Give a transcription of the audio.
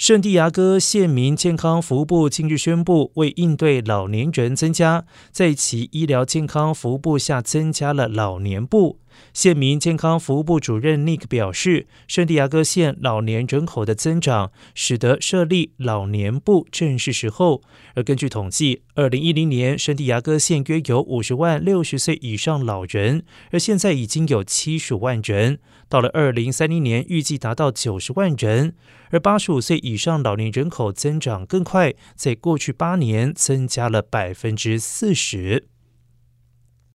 圣地牙哥县民健康服务部近日宣布，为应对老年人增加，在其医疗健康服务部下增加了老年部。县民健康服务部主任 Nick 表示，圣地亚哥县老年人口的增长，使得设立老年部正是时候。而根据统计，二零一零年圣地亚哥县约有五十万六十岁以上老人，而现在已经有七十万人。到了二零三零年，预计达到九十万人。而八十五岁以上老年人口增长更快，在过去八年增加了百分之四十。